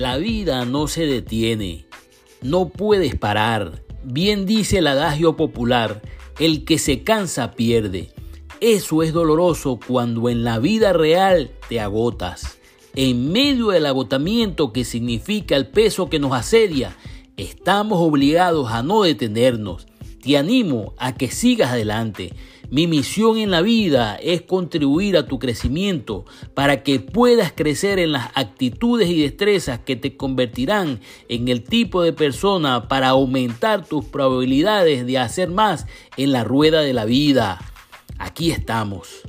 La vida no se detiene, no puedes parar. Bien dice el adagio popular, el que se cansa pierde. Eso es doloroso cuando en la vida real te agotas. En medio del agotamiento que significa el peso que nos asedia, estamos obligados a no detenernos. Te animo a que sigas adelante. Mi misión en la vida es contribuir a tu crecimiento para que puedas crecer en las actitudes y destrezas que te convertirán en el tipo de persona para aumentar tus probabilidades de hacer más en la rueda de la vida. Aquí estamos.